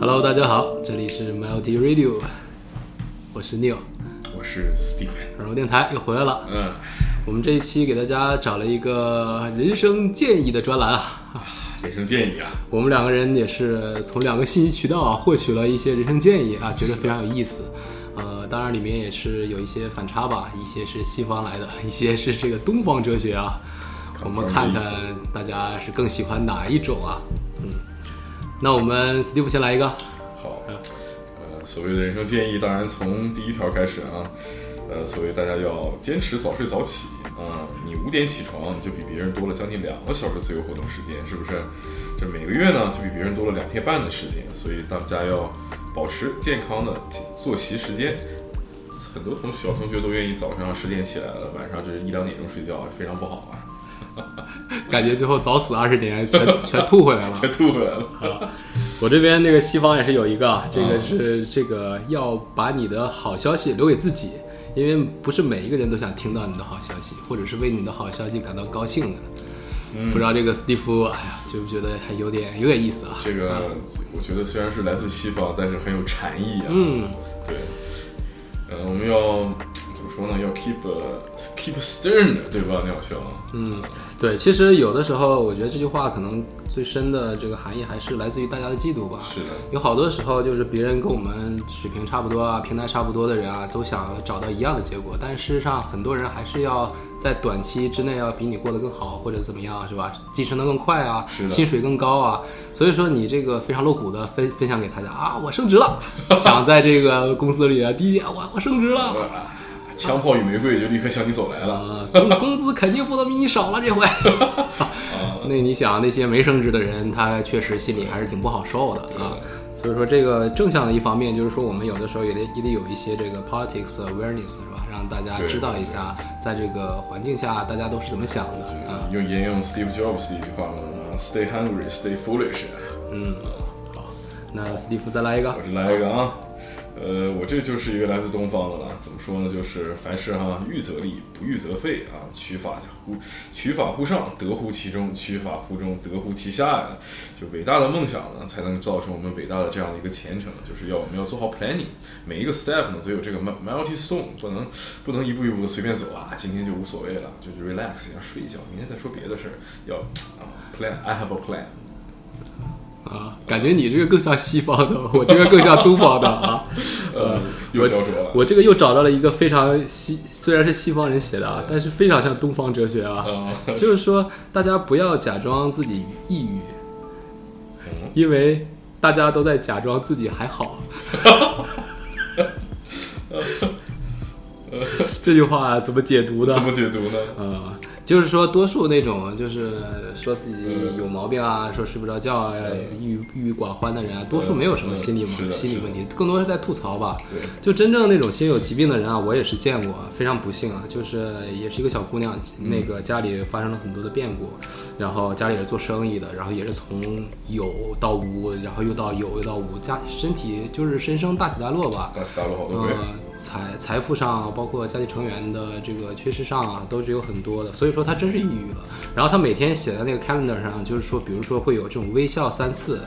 Hello，大家好，这里是 Multi Radio，我是 Neil，我是 Stephen。软弱电台又回来了。嗯，我们这一期给大家找了一个人生建议的专栏啊。人生建议啊，我们两个人也是从两个信息渠道啊获取了一些人生建议啊，觉得非常有意思。呃，当然里面也是有一些反差吧，一些是西方来的，一些是这个东方哲学啊。我们看看大家是更喜欢哪一种啊？那我们 Steve 先来一个。好，呃，所谓的人生建议，当然从第一条开始啊。呃，所谓大家要坚持早睡早起啊，你五点起床，你就比别人多了将近两个小时自由活动时间，是不是？这每个月呢，就比别人多了两天半的时间，所以大家要保持健康的作息时间。很多同小同学都愿意早上十点起来了，晚上就是一两点钟睡觉，非常不好啊。感觉最后早死二十年，全全吐回来了，全吐回来了啊！我这边那个西方也是有一个，这个是这个要把你的好消息留给自己。因为不是每一个人都想听到你的好消息，或者是为你的好消息感到高兴的。不知道这个斯蒂夫，哎呀，觉不觉得还有点有点意思啊？这个我觉得虽然是来自西方，但是很有禅意啊。嗯，对。嗯，我们要怎么说呢？要 keep keep stern，对吧？那好像。嗯，对。其实有的时候，我觉得这句话可能。最深的这个含义还是来自于大家的嫉妒吧。是的，有好多时候就是别人跟我们水平差不多啊，平台差不多的人啊，都想找到一样的结果。但事实上，很多人还是要在短期之内要比你过得更好，或者怎么样，是吧？晋升的更快啊，薪水更高啊。所以说，你这个非常露骨的分分享给大家啊，我升职了，想在这个公司里啊，第一点我我升职了。枪炮与玫瑰就立刻向你走来了，工工资肯定不能比你少了这回。那你想那些没升职的人，他确实心里还是挺不好受的啊。所以说这个正向的一方面就是说，我们有的时候也得也得有一些这个 politics awareness 是吧？让大家知道一下，在这个环境下大家都是怎么想的啊。用沿用 Steve Jobs 一句话嘛，Stay hungry, stay foolish。嗯，那 Steve 再来一个，我来一个啊。呃，我这就是一个来自东方的了。怎么说呢？就是凡事哈，欲则立，不欲则废啊。取法乎取法乎上，得乎其中；取法乎中，得乎其下呀。就伟大的梦想呢，才能造成我们伟大的这样的一个前程。就是要我们要做好 planning，每一个 step 呢都有这个 multi stone，不能不能一步一步的随便走啊。今天就无所谓了，就是 relax 一下，睡一觉，明天再说别的事儿。要 啊，plan，I have a plan。啊，感觉你这个更像西方的，我这个更像东方的啊。呃。我这个又找到了一个非常西，虽然是西方人写的啊，但是非常像东方哲学啊。就是说，大家不要假装自己抑郁，因为大家都在假装自己还好。这句话怎么解读的？怎么解读呢？啊。就是说，多数那种就是说自己有毛病啊，说睡不着觉啊，郁郁郁寡欢的人啊，多数没有什么心理心理问题，更多是在吐槽吧。就真正那种心有疾病的人啊，我也是见过，非常不幸啊，就是也是一个小姑娘，那个家里发生了很多的变故，然后家里是做生意的，然后也是从有到无，然后又到有又到无，家身体就是人生大起大落吧。大起大落好多财财富上，包括家庭成员的这个缺失上啊，都是有很多的，所以说。他真是抑郁了，然后他每天写在那个 calendar 上，就是说，比如说会有这种微笑三次，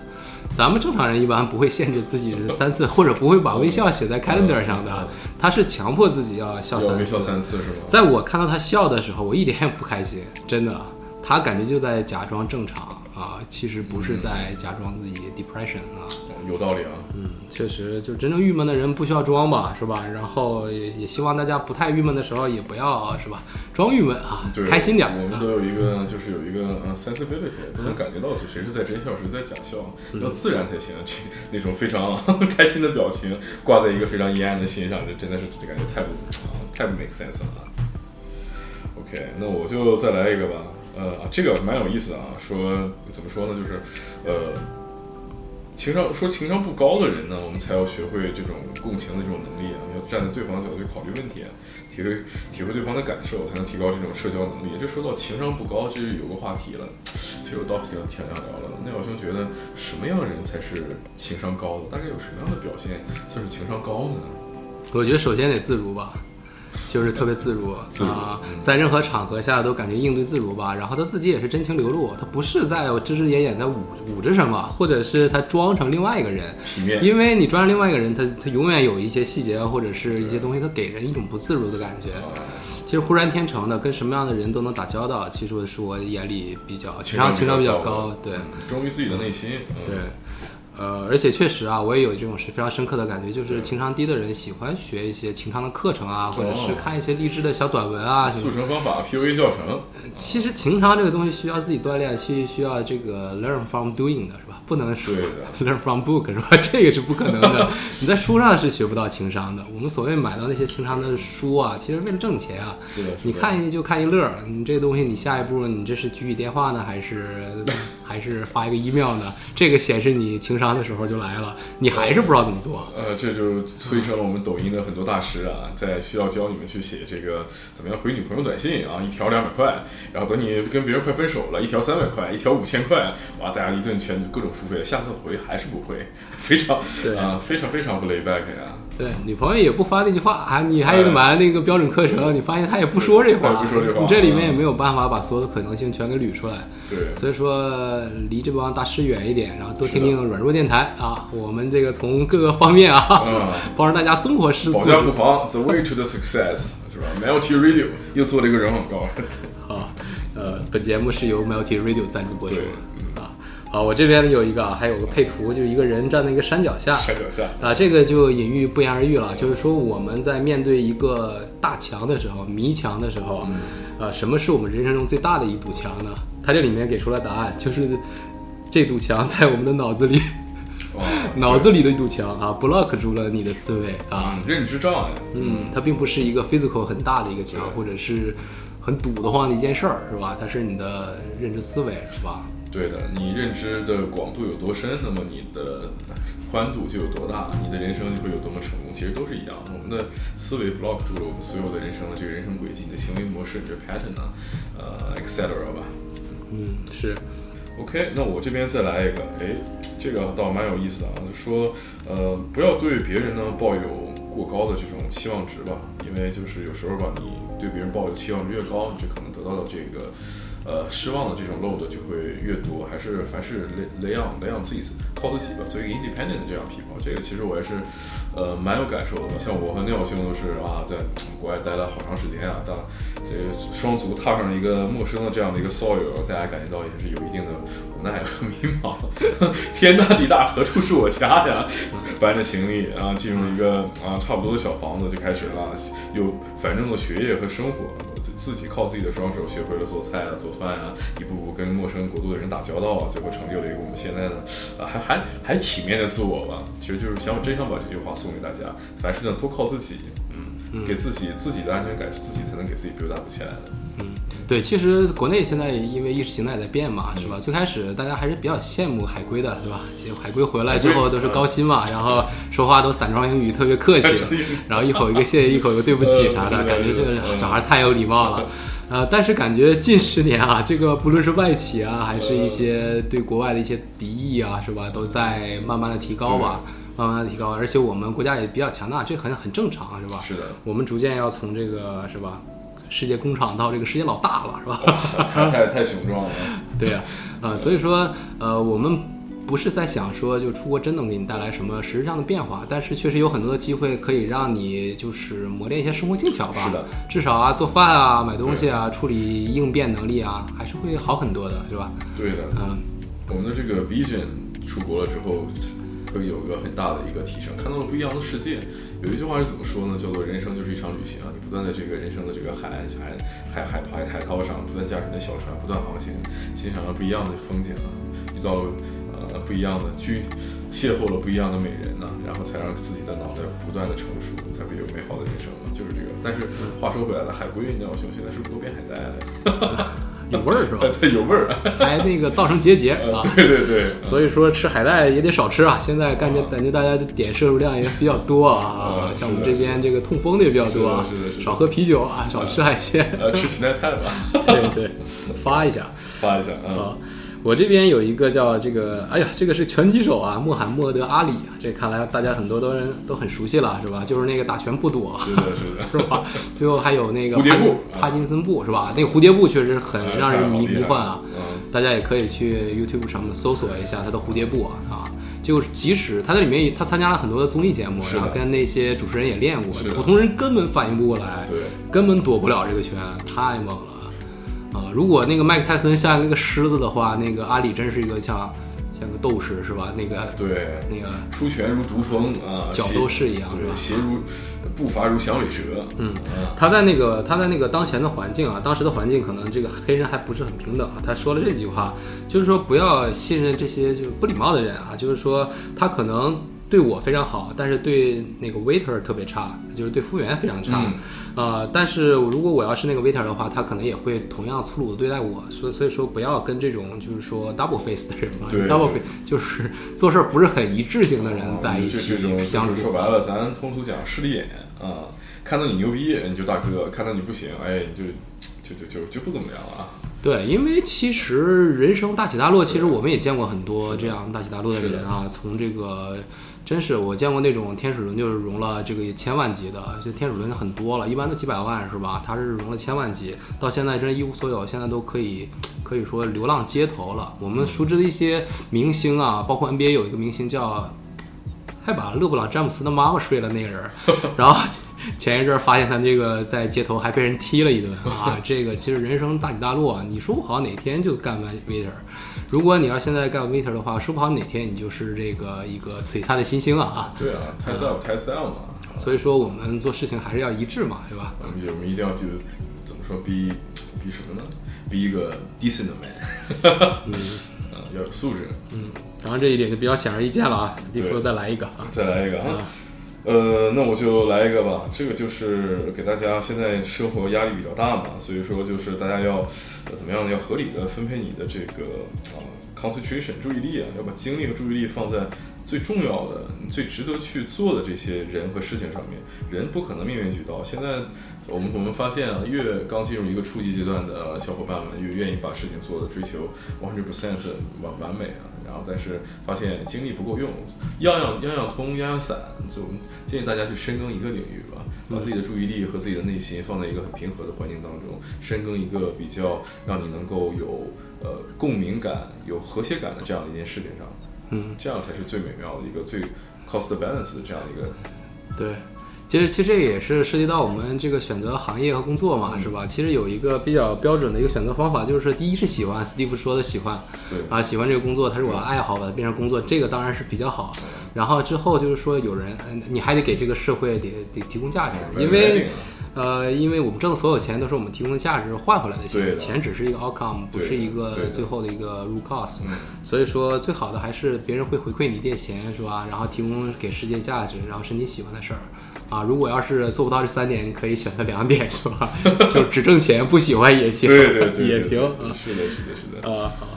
咱们正常人一般不会限制自己三次，或者不会把微笑写在 calendar 上的，他是强迫自己要笑三次。微笑三次是吗？在我看到他笑的时候，我一点也不开心，真的，他感觉就在假装正常。啊，其实不是在假装自己 depression 啊，有道理啊，嗯，确实，就真正郁闷的人不需要装吧，是吧？然后也也希望大家不太郁闷的时候也不要是吧，装郁闷啊，开心点。我们都有一个，就是有一个呃 sensibility，都能感觉到就谁是在真笑，谁在假笑，要自然才行。这那种非常 开心的表情挂在一个非常阴暗的心上，这真的是感觉太不太不 make sense 了。OK，那我就再来一个吧。呃，这个蛮有意思的啊。说怎么说呢？就是，呃，情商说情商不高的人呢，我们才要学会这种共情的这种能力啊，要站在对方的角度去考虑问题，体会体会对方的感受，才能提高这种社交能力。这说到情商不高，其实有个话题了，其实我倒挺挺想聊了。那老兄觉得什么样的人才是情商高的？大概有什么样的表现算是情商高的呢？我觉得首先得自如吧。就是特别自如啊，在任何场合下都感觉应对自如吧。然后他自己也是真情流露，他不是在遮遮掩掩的捂捂着什么，或者是他装成另外一个人。体面。因为你装成另外一个人，他他永远有一些细节或者是一些东西，他给人一种不自如的感觉。其实浑然天成的，跟什么样的人都能打交道，其实是我眼里比较情商情商比较高。对，忠于自己的内心。对。呃，而且确实啊，我也有这种是非常深刻的感觉，就是情商低的人喜欢学一些情商的课程啊，或者是看一些励志的小短文啊，速成方法、PUA 教程。其实情商这个东西需要自己锻炼，需需要这个 learn from doing 的是吧？不能说 learn from book 是吧？这个是不可能的。你在书上是学不到情商的。我们所谓买到那些情商的书啊，其实为了挣钱啊。你看一就看一乐，你这东西你下一步你这是举起电话呢，还是还是发一个 email 呢？这个显示你情商的时候就来了，你还是不知道怎么做。呃，这就催生了我们抖音的很多大师啊，在需要教你们去写这个怎么样回女朋友短信啊，一条两百块，然后等你跟别人快分手了，一条三百块，一条五千块，哇，大家一顿全各种付费，下次回还是不会，非常对啊，非常非常不 lay back 呀。对，女朋友也不发那句话，还你还买那个标准课程，你发现他也不说这话，不说这话，你这里面也没有办法把所有的可能性全给捋出来。对，所以说离这帮大师远一点，然后多听听软弱电台啊，我们这个从各个方面啊，帮助大家综合试。保驾护航，The way to the success 是吧？Melty Radio 又做了一个人广告。好，呃，本节目是由 Melty Radio 赞助播出。啊，我这边有一个，还有个配图，就一个人站在一个山脚下。山脚下啊，这个就隐喻不言而喻了。就是说，我们在面对一个大墙的时候，迷墙的时候，呃，什么是我们人生中最大的一堵墙呢？他这里面给出了答案，就是这堵墙在我们的脑子里，脑子里的一堵墙啊，block 住了你的思维啊，认知障碍。嗯，它并不是一个 physical 很大的一个墙，或者是很堵得慌的一件事儿，是吧？它是你的认知思维，是吧？对的，你认知的广度有多深，那么你的宽度就有多大，你的人生就会有多么成功。其实都是一样的，我们的思维 block 住了我们所有的人生的这个人生轨迹，你的行为模式，你的 pattern 啊，呃，etc 吧。嗯，是。OK，那我这边再来一个，哎，这个倒蛮有意思的啊，就说，呃，不要对别人呢抱有过高的这种期望值吧，因为就是有时候吧，你对别人抱有期望值越高，你就可能得到的这个。呃，失望的这种 load 就会越多，还是凡是雷雷养雷养自己靠自己吧，做一个 independent 的这样 people，这个其实我也是，呃，蛮有感受的。像我和廖兄都是啊，在国外待了好长时间啊，当这个双足踏上了一个陌生的这样的一个 soil，大家感觉到也是有一定的无奈和迷茫。天大地大，何处是我家呀？搬着行李啊，进入一个啊差不多的小房子，就开始了有繁重的学业和生活。自己靠自己的双手学会了做菜啊，做饭啊，一步步跟陌生国度的人打交道啊，最后成就了一个我们现在的啊，还还还体面的自我吧。其实就是想，我真想把这句话送给大家：凡事呢，都靠自己，嗯，给自己自己的安全感是自己才能给自己 build up 起来的。嗯，对，其实国内现在因为意识形态在变嘛，是吧？最开始大家还是比较羡慕海归的，是吧？其实海归回来之后都是高薪嘛，然后说话都散装英语，特别客气，然后一口一个谢谢，一口一个对不起啥的，感觉这个小孩太有礼貌了。呃，但是感觉近十年啊，这个不论是外企啊，还是一些对国外的一些敌意啊，是吧，都在慢慢的提高吧，慢慢的提高。而且我们国家也比较强大，这很很正常，是吧？是的，我们逐渐要从这个是吧？世界工厂到这个世界老大了，是吧？太太太雄壮了。对呀，呃，所以说，呃，我们不是在想说，就出国真能给你带来什么实质上的变化，但是确实有很多的机会可以让你就是磨练一些生活技巧吧。是的，至少啊，做饭啊，买东西啊，处理应变能力啊，还是会好很多的，是吧？对的，嗯，我们的这个 vision 出国了之后。会有一个很大的一个提升，看到了不一样的世界。有一句话是怎么说呢？叫做“人生就是一场旅行啊！你不断在这个人生的这个海岸、海海海海海涛上，不断驾驶你的小船，不断航行，欣赏了不一样的风景啊，遇到了呃不一样的居，邂逅了不一样的美人呢，然后才让自己的脑袋不断的成熟，才会有美好的人生嘛，就是这个。但是话说回来了，海龟鸟熊现在是不是都变海带了？有味儿是吧？对，有味儿，还那个造成结节啊！对对对，所以说吃海带也得少吃啊。现在感觉感觉大家的碘摄入量也比较多啊，像我们这边这个痛风的也比较多啊，是的，是的，少喝啤酒啊，少吃海鲜，呃，吃裙带菜吧。对对，发一下，发一下啊。我这边有一个叫这个，哎呀，这个是拳击手啊，穆罕默德阿里啊，这看来大家很多都人都很熟悉了，是吧？就是那个打拳不躲，是的，是的，是吧？最后还有那个蝴蝶步，帕金森步，是吧？那个蝴蝶步确实很让人迷迷幻啊，大家也可以去 YouTube 上面搜索一下他的蝴蝶步啊啊。就是即使他在里面，他参加了很多的综艺节目，然后跟那些主持人也练过，普通人根本反应不过来，对，根本躲不了这个拳，太猛了啊！如果那个麦克泰森像那个狮子的话，那个阿里真是一个像。像个斗士是吧？那个对，那个出拳如毒蜂啊，角斗士一样，对，鞋如步伐如响尾蛇。嗯，他在那个他在那个当前的环境啊，当时的环境可能这个黑人还不是很平等啊。他说了这句话，就是说不要信任这些就不礼貌的人啊，就是说他可能。对我非常好，但是对那个 waiter 特别差，就是对服务员非常差，呃，但是如果我要是那个 waiter 的话，他可能也会同样粗鲁的对待我，所以所以说不要跟这种就是说 double face 的人嘛，double face 就是做事不是很一致性的人在一起相处。说白了，咱通俗讲势利眼啊，看到你牛逼你就大哥，看到你不行，哎，你就就就就就不怎么样了啊。对，因为其实人生大起大落，其实我们也见过很多这样大起大落的人啊。从这个，真是我见过那种天使轮就是融了这个千万级的，就天使轮很多了，一般都几百万是吧？他是融了千万级，到现在真一无所有，现在都可以可以说流浪街头了。我们熟知的一些明星啊，包括 NBA 有一个明星叫，还把勒布朗詹姆斯的妈妈睡了那个人，然后。前一阵发现他这个在街头还被人踢了一顿啊！这个其实人生大起大落啊，你说不好哪天就干完 waiter。如果你要现在干 waiter 的话，说不好哪天你就是这个一个璀璨的新星啊！对啊，太 up 太 down 嘛。所以说我们做事情还是要一致嘛，对吧？我们我们一定要就怎么说，be be 什么呢？be 一个 decent man。嗯，要有素质。嗯，然后这一点就比较显而易见了啊。史蒂夫再来一个啊！再来一个啊！呃，那我就来一个吧。这个就是给大家现在生活压力比较大嘛，所以说就是大家要怎么样呢？要合理的分配你的这个啊 concentration 注意力啊，要把精力和注意力放在最重要的、最值得去做的这些人和事情上面。人不可能面面俱到。现在我们我们发现啊，越刚进入一个初级阶段的小伙伴们，越愿意把事情做的追求 one hundred percent 完完美啊。然后，但是发现精力不够用，样样样样通，样样散，就建议大家去深耕一个领域吧，把自己的注意力和自己的内心放在一个很平和的环境当中，深耕一个比较让你能够有呃共鸣感、有和谐感的这样的一件事情上，嗯，这样才是最美妙的一个最 cost balance 的这样的一个，对。其实，其实这也是涉及到我们这个选择行业和工作嘛，是吧？其实有一个比较标准的一个选择方法，就是第一是喜欢，斯蒂夫说的喜欢，对啊，喜欢这个工作，它是我的爱好，把它变成工作，这个当然是比较好。然后之后就是说，有人，你还得给这个社会得得提供价值，因为，呃，因为我们挣的所有钱都是我们提供的价值换回来的钱，钱只是一个 outcome，不是一个最后的一个 root cause。所以说，最好的还是别人会回馈你一点钱，是吧？然后提供给世界价值，然后是你喜欢的事儿。啊，如果要是做不到这三点，你可以选择两点，是吧？就只挣钱，不喜欢也行，对对对，也行。是的，是的，是的。啊，好。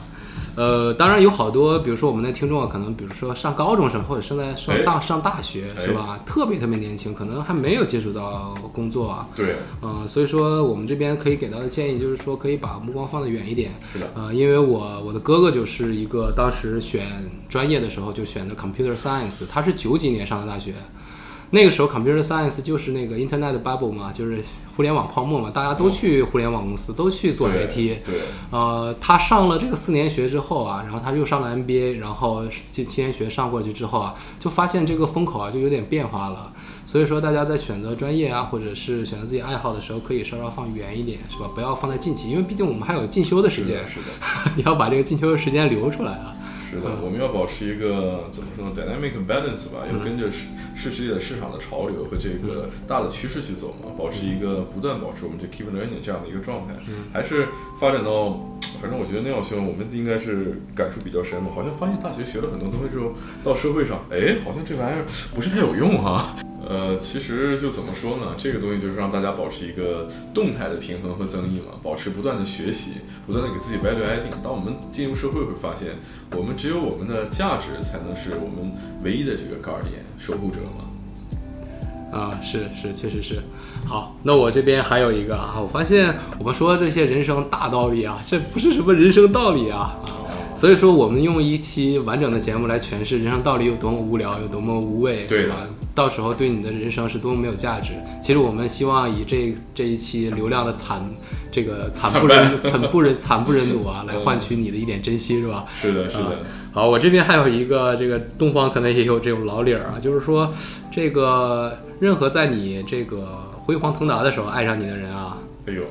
呃，当然有好多，比如说我们的听众啊，可能比如说上高中生或者正在上大上大学，是吧？特别特别年轻，可能还没有接触到工作啊。对。嗯，所以说我们这边可以给到的建议就是说，可以把目光放得远一点。是的。呃，因为我我的哥哥就是一个当时选专业的时候就选的 computer science，他是九几年上的大学。那个时候，computer science 就是那个 internet bubble 嘛，就是互联网泡沫嘛，大家都去互联网公司，都去做 IT。对。呃，他上了这个四年学之后啊，然后他又上了 MBA，然后这七年学上过去之后啊，就发现这个风口啊就有点变化了。所以说，大家在选择专业啊，或者是选择自己爱好的时候，可以稍稍放远一点，是吧？不要放在近期，因为毕竟我们还有进修的时间。是的。你要把这个进修的时间留出来啊。是的，我们要保持一个怎么说呢？dynamic balance 吧，要跟着世世世界的市场的潮流和这个大的趋势去走嘛，保持一个不断保持我们这 keep learning 这样的一个状态，还是发展到，反正我觉得那样兄，我们应该是感触比较深嘛，好像发现大学学了很多东西之后，到社会上，哎，好像这玩意儿不是太有用哈。呃，其实就怎么说呢？这个东西就是让大家保持一个动态的平衡和增益嘛，保持不断的学习，不断的给自己 value adding。当我们进入社会会发现，我们只有我们的价值才能是我们唯一的这个 guardian 守护者嘛。啊，是是，确实是。好，那我这边还有一个啊，我发现我们说的这些人生大道理啊，这不是什么人生道理啊。所以说，我们用一期完整的节目来诠释人生到底有多么无聊，有多么无味，对吧？到时候对你的人生是多么没有价值。其实我们希望以这这一期流量的惨，这个惨不忍惨不忍 惨不忍睹啊，来换取你的一点珍惜，是吧？是的，是的。好，我这边还有一个，这个东方可能也有这种老理儿啊，就是说，这个任何在你这个辉煌腾达的时候爱上你的人啊，哎呦，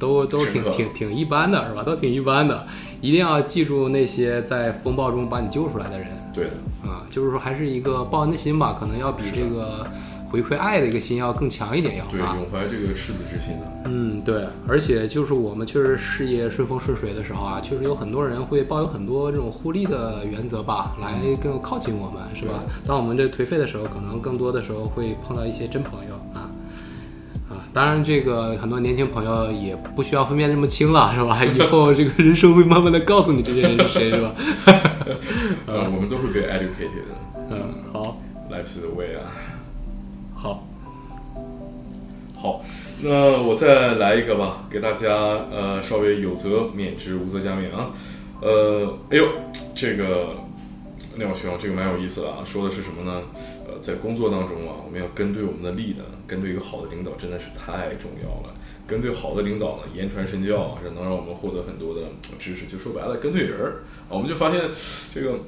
都都挺挺挺一般的，是吧？都挺一般的。一定要记住那些在风暴中把你救出来的人。对的，啊，就是说还是一个报恩的心吧，可能要比这个回馈爱的一个心要更强一点，要对，永怀这个赤子之心的。嗯，对，而且就是我们确实事业顺风顺水的时候啊，确实有很多人会抱有很多这种互利的原则吧，来更靠近我们，是吧？当我们这颓废的时候，可能更多的时候会碰到一些真朋友啊。当然，这个很多年轻朋友也不需要分辨这么清了，是吧？以后这个人生会慢慢的告诉你这些人是谁，是吧？呃，我们都会被 educated 的。嗯，好，Life's the way 啊。好，好，那我再来一个吧，给大家呃稍微有则免之，无则加勉啊。呃，哎呦，这个。廖小兄，这个蛮有意思的啊，说的是什么呢？呃，在工作当中啊，我们要跟对我们的力呢，跟对一个好的领导真的是太重要了。跟对好的领导呢，言传身教啊，是能让我们获得很多的知识。就说白了，跟对人儿啊，我们就发现这个，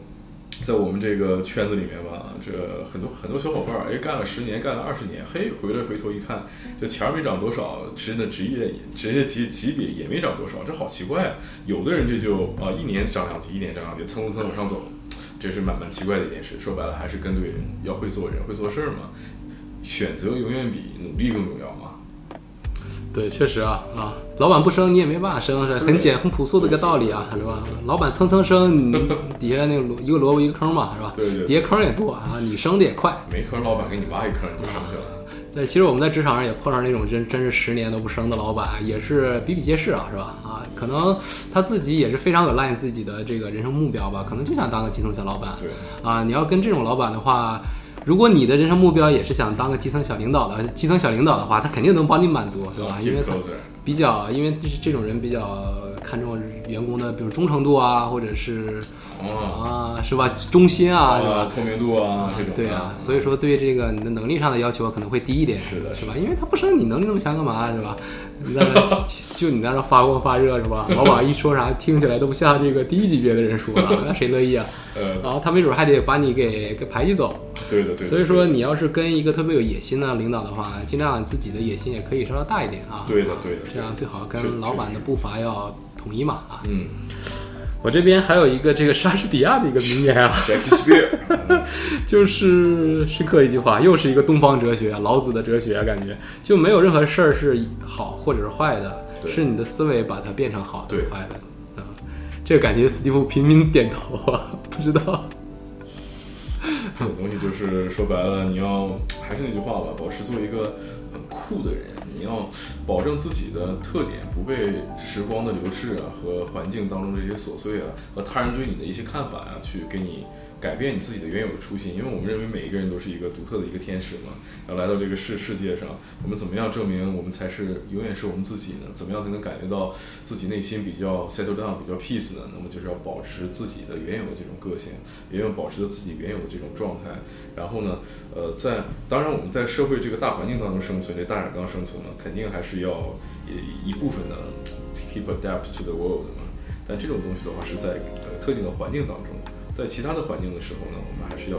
在我们这个圈子里面吧，这很多很多小伙伴儿，哎，干了十年，干了二十年，嘿，回来回头一看，这钱儿没涨多少，真的职业职业级级别也没涨多少，这好奇怪啊。有的人这就啊，一年涨两级，一年涨两级，蹭蹭蹭往上走。这是蛮蛮奇怪的一件事，说白了还是跟对人，要会做人，会做事儿嘛。选择永远比努力更重要嘛。对，确实啊啊，老板不升你也没办法升，是很简很朴素的一个道理啊，是吧？老板蹭蹭升，你 底下那个一个萝卜一个坑嘛，是吧？对对。底下坑也多啊，你升的也快。没坑，老板给你挖一坑你就上去了。在其实我们在职场上也碰上那种真真是十年都不升的老板，也是比比皆是啊，是吧？啊，可能他自己也是非常有赖自己的这个人生目标吧，可能就想当个基层小老板。对啊，你要跟这种老板的话，如果你的人生目标也是想当个基层小领导的，基层小领导的话，他肯定能帮你满足，是吧？因为比较，因为这种人比较。看重员工的，比如忠诚度啊，或者是啊，是吧？忠心啊，是吧？透明度啊，这种对啊。所以说，对这个你的能力上的要求可能会低一点，是的，是吧？因为他不升你能力那么强干嘛，是吧？你在那 就你在那发光发热，是吧？往往一说啥，听起来都不像这个低级别的人说的，那谁乐意啊？呃，然后他没准还得把你给给排挤走。对的，对。所以说，你要是跟一个特别有野心的领导的话，尽量自己的野心也可以稍稍大一点啊。对的，对的。这样最好跟老板的步伐要。统一嘛啊，嗯，我这边还有一个这个莎士比亚的一个名言啊，就是深刻一句话，又是一个东方哲学，老子的哲学，感觉就没有任何事儿是好或者是坏的，是你的思维把它变成好的坏的啊。这个感觉，斯蒂夫频频点头啊，不知道。这种东西就是说白了，你要还是那句话吧，保持做一个很酷的人。你要保证自己的特点不被时光的流逝啊和环境当中这些琐碎啊和他人对你的一些看法啊去给你。改变你自己的原有的初心，因为我们认为每一个人都是一个独特的一个天使嘛。然后来到这个世世界上，我们怎么样证明我们才是永远是我们自己呢？怎么样才能感觉到自己内心比较 settle down，比较 peace 呢？那么就是要保持自己的原有的这种个性，也要保持着自己原有的这种状态。然后呢，呃，在当然我们在社会这个大环境当中生存，这大染缸生存嘛，肯定还是要一一部分的 keep adapt to the world 嘛。但这种东西的话，是在呃特定的环境当中。在其他的环境的时候呢，我们还是要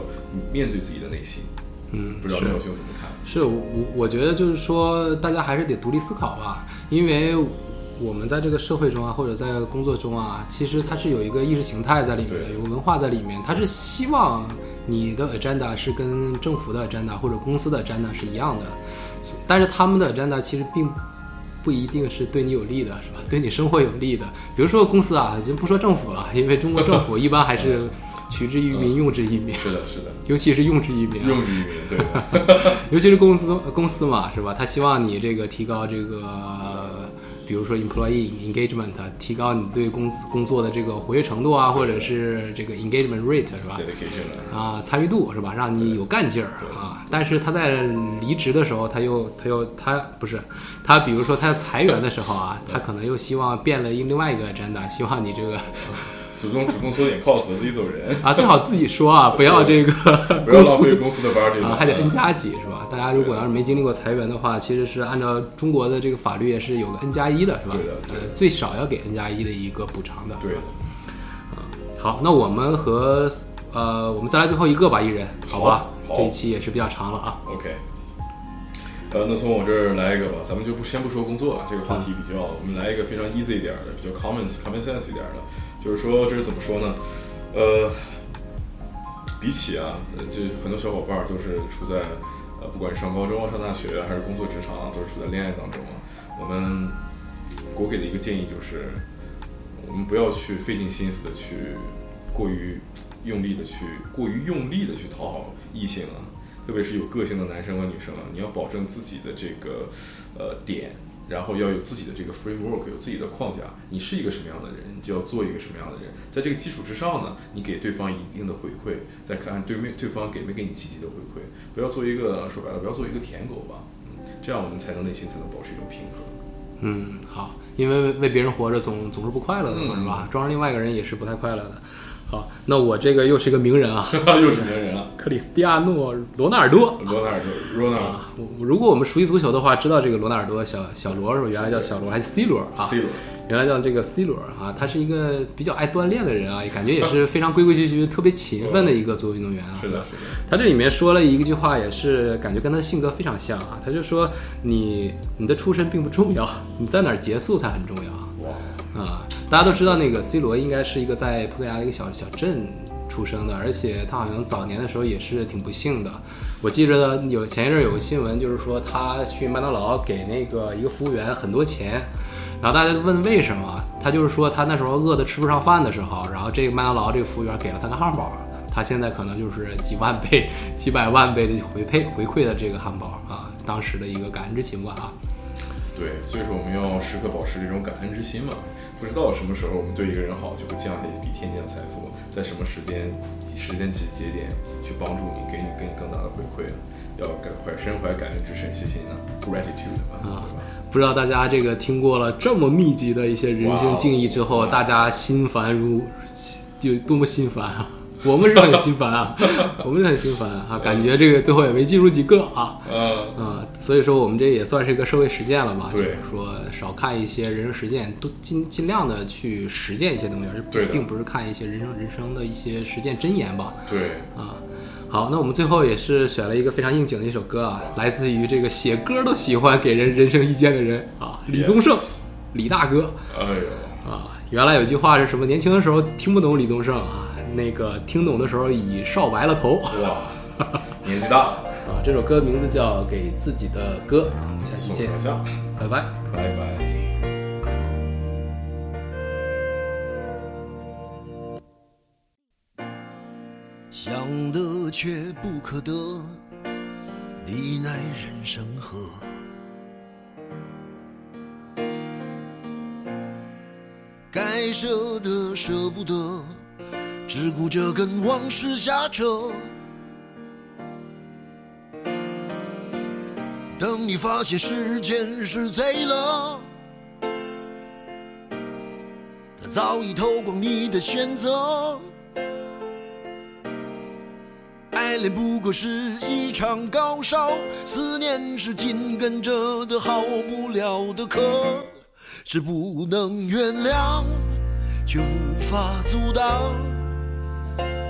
面对自己的内心。嗯，不知道刘小兄怎么看？是我我觉得就是说，大家还是得独立思考吧。因为我们在这个社会中啊，或者在工作中啊，其实它是有一个意识形态在里面，有个文化在里面。它是希望你的 agenda 是跟政府的 agenda 或者公司的 agenda 是一样的，但是他们的 agenda 其实并不一定是对你有利的，是吧？对你生活有利的。比如说公司啊，就不说政府了，因为中国政府一般还是。取之于民，用之于民。是的，是的，尤其是用之于民。用之于民，对。尤其是公司，公司嘛，是吧？他希望你这个提高这个，比如说 employee engagement，提高你对公司工作的这个活跃程度啊，或者是这个 engagement rate，是吧？啊，参与度是吧？让你有干劲儿啊。但是他在离职的时候，他又他又他不是他，比如说他裁员的时候啊，他可能又希望变了另外一个 agenda，希望你这个。主动主动说点 cost，自己走人啊，最好自己说啊，不要这个不要浪费公司的 budget 啊，还得 N 加几是吧？大家如果要是没经历过裁员的话，其实是按照中国的这个法律也是有个 N 加一的是吧？对的，呃，最少要给 N 加一的一个补偿的。对的。啊，好，那我们和呃，我们再来最后一个吧，一人，好吧？这一期也是比较长了啊。OK。呃，那从我这儿来一个吧，咱们就不先不说工作了，这个话题比较，我们来一个非常 easy 一点的，比较 common common sense 一点的，就是说这是怎么说呢？呃，比起啊，就很多小伙伴都是处在呃，不管是上高中啊、上大学还是工作职场，都是处在恋爱当中。我们我给的一个建议就是，我们不要去费尽心思的去过于用力的去过于用力的去讨好异性啊。特别是有个性的男生和女生啊，你要保证自己的这个呃点，然后要有自己的这个 framework，有自己的框架。你是一个什么样的人，你就要做一个什么样的人。在这个基础之上呢，你给对方一定的回馈，再看对面对方给没给你积极的回馈。不要做一个说白了，不要做一个舔狗吧。嗯，这样我们才能内心才能保持一种平衡。嗯，好，因为为别人活着总总是不快乐的嘛，是吧？装上另外一个人也是不太快乐的。好，那我这个又是一个名人啊，又是名人了，克里斯蒂亚诺·罗纳尔多。罗纳尔多，罗纳尔多。如果我们熟悉足球的话，知道这个罗纳尔多，小小罗是吧？原来叫小罗，还是 C 罗啊？C 罗，原来叫这个 C 罗啊。他是一个比较爱锻炼的人啊，感觉也是非常规规矩矩、特别勤奋的一个足球运动员啊。是的，是的。他这里面说了一句话，也是感觉跟他性格非常像啊。他就说：“你你的出身并不重要，你在哪儿结束才很重要。”哇啊！大家都知道那个 C 罗应该是一个在葡萄牙的一个小小镇。出生的，而且他好像早年的时候也是挺不幸的。我记着有前一阵有个新闻，就是说他去麦当劳给那个一个服务员很多钱，然后大家就问为什么，他就是说他那时候饿得吃不上饭的时候，然后这个麦当劳这个服务员给了他个汉堡，他现在可能就是几万倍、几百万倍的回配回馈的这个汉堡啊，当时的一个感恩之情吧啊。对，所以说我们要时刻保持这种感恩之心嘛。不知道什么时候我们对一个人好，就会降下一笔天降财富，在什么时间、时间节节点去帮助你，给你给你更大的回馈啊！要感怀身怀感恩之心，谢谢，gratitude 啊！不知道大家这个听过了这么密集的一些人生敬意之后，大家心烦如有多么心烦啊！我们是很心烦啊，我们是很心烦啊，感觉这个最后也没记住几个啊，嗯所以说我们这也算是一个社会实践了嘛，就是说少看一些人生实践，都尽尽量的去实践一些东西，而并不是看一些人生人生的一些实践箴言吧。对，啊，好，那我们最后也是选了一个非常应景的一首歌啊，来自于这个写歌都喜欢给人人生意见的人啊，李宗盛，李大哥。哎呦，啊，原来有句话是什么？年轻的时候听不懂李宗盛啊。那个听懂的时候已少白了头，哇，年纪大 啊！这首歌名字叫《给自己的歌》，我们下期见，拜拜，拜拜。想得却不可得，你奈人生何？该舍的舍不得。只顾着跟往事瞎扯，等你发现时间是贼了，他早已偷光你的选择。爱恋不过是一场高烧，思念是紧跟着的好不了的咳，是不能原谅，却无法阻挡。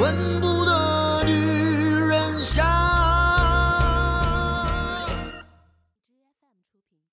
闻不得。